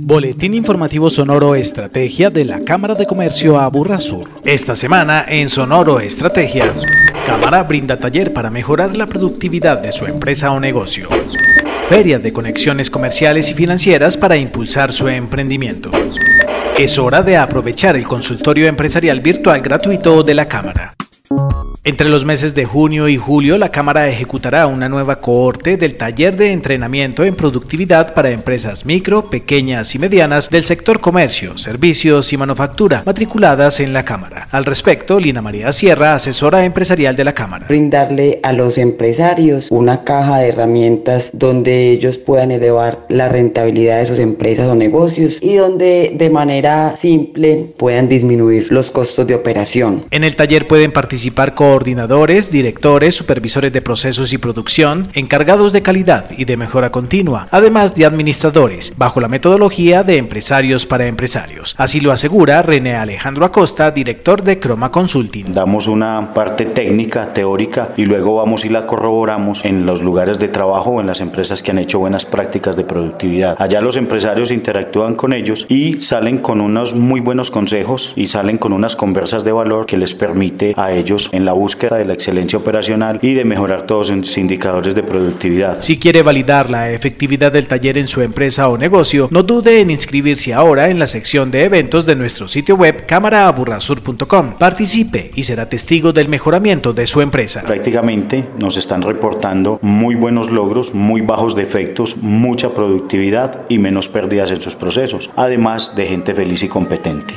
Boletín informativo Sonoro Estrategia de la Cámara de Comercio Aburra Sur. Esta semana en Sonoro Estrategia, Cámara brinda taller para mejorar la productividad de su empresa o negocio. Feria de conexiones comerciales y financieras para impulsar su emprendimiento. Es hora de aprovechar el consultorio empresarial virtual gratuito de la Cámara. Entre los meses de junio y julio, la Cámara ejecutará una nueva cohorte del taller de entrenamiento en productividad para empresas micro, pequeñas y medianas del sector comercio, servicios y manufactura matriculadas en la Cámara. Al respecto, Lina María Sierra, asesora empresarial de la Cámara. Brindarle a los empresarios una caja de herramientas donde ellos puedan elevar la rentabilidad de sus empresas o negocios y donde de manera simple puedan disminuir los costos de operación. En el taller pueden participar con coordinadores, directores, supervisores de procesos y producción, encargados de calidad y de mejora continua, además de administradores, bajo la metodología de empresarios para empresarios. Así lo asegura René Alejandro Acosta, director de Croma Consulting. Damos una parte técnica, teórica, y luego vamos y la corroboramos en los lugares de trabajo o en las empresas que han hecho buenas prácticas de productividad. Allá los empresarios interactúan con ellos y salen con unos muy buenos consejos y salen con unas conversas de valor que les permite a ellos en la búsqueda de la excelencia operacional y de mejorar todos los indicadores de productividad. Si quiere validar la efectividad del taller en su empresa o negocio, no dude en inscribirse ahora en la sección de eventos de nuestro sitio web cámaraaburrasur.com. Participe y será testigo del mejoramiento de su empresa. Prácticamente nos están reportando muy buenos logros, muy bajos defectos, mucha productividad y menos pérdidas en sus procesos, además de gente feliz y competente.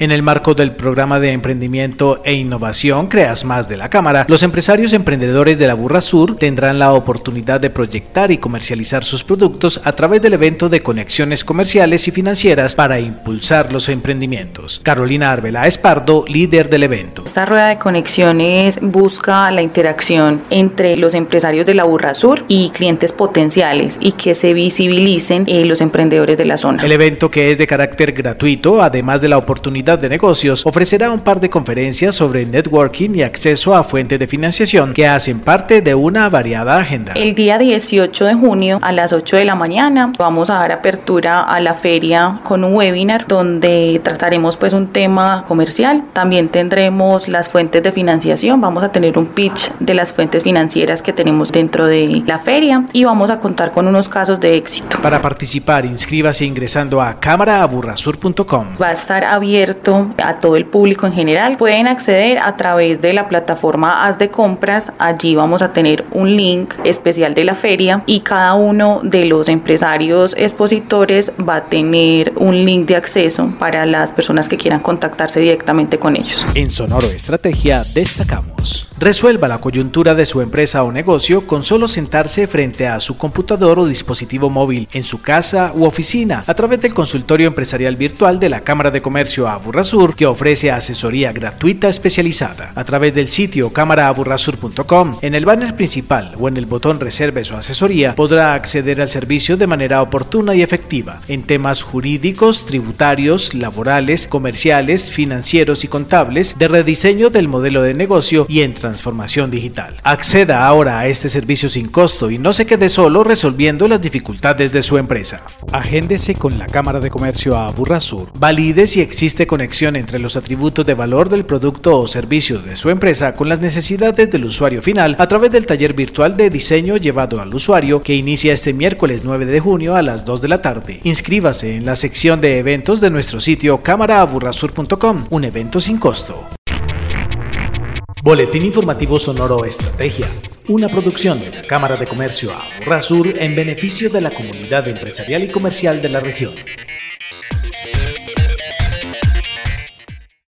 En el marco del programa de emprendimiento e innovación Creas Más de la Cámara, los empresarios emprendedores de la Burra Sur tendrán la oportunidad de proyectar y comercializar sus productos a través del evento de conexiones comerciales y financieras para impulsar los emprendimientos. Carolina Arbela Espardo, líder del evento. Esta rueda de conexiones busca la interacción entre los empresarios de la Burra Sur y clientes potenciales y que se visibilicen eh, los emprendedores de la zona. El evento que es de carácter gratuito, además de la oportunidad de Negocios ofrecerá un par de conferencias sobre networking y acceso a fuentes de financiación que hacen parte de una variada agenda. El día 18 de junio a las 8 de la mañana vamos a dar apertura a la feria con un webinar donde trataremos pues un tema comercial. También tendremos las fuentes de financiación, vamos a tener un pitch de las fuentes financieras que tenemos dentro de la feria y vamos a contar con unos casos de éxito. Para participar, inscríbase ingresando a cámaraaburrasur.com. Va a estar abierto a todo el público en general. Pueden acceder a través de la plataforma Haz de Compras. Allí vamos a tener un link especial de la feria y cada uno de los empresarios expositores va a tener un link de acceso para las personas que quieran contactarse directamente con ellos. En Sonoro Estrategia destacamos. Resuelva la coyuntura de su empresa o negocio con solo sentarse frente a su computador o dispositivo móvil en su casa u oficina a través del consultorio empresarial virtual de la Cámara de Comercio Aburrasur que ofrece asesoría gratuita especializada. A través del sitio cámaraaburrasur.com, en el banner principal o en el botón Reserve su asesoría podrá acceder al servicio de manera oportuna y efectiva en temas jurídicos, tributarios, laborales, comerciales, financieros y contables, de rediseño del modelo de negocio y en transformación digital. Acceda ahora a este servicio sin costo y no se quede solo resolviendo las dificultades de su empresa. Agéndese con la Cámara de Comercio a Sur. Valide si existe conexión entre los atributos de valor del producto o servicio de su empresa con las necesidades del usuario final a través del taller virtual de diseño llevado al usuario que inicia este miércoles 9 de junio a las 2 de la tarde. Inscríbase en la sección de eventos de nuestro sitio cámaraaburrasur.com, un evento sin costo. Boletín Informativo Sonoro Estrategia, una producción de la Cámara de Comercio Sur en beneficio de la comunidad empresarial y comercial de la región.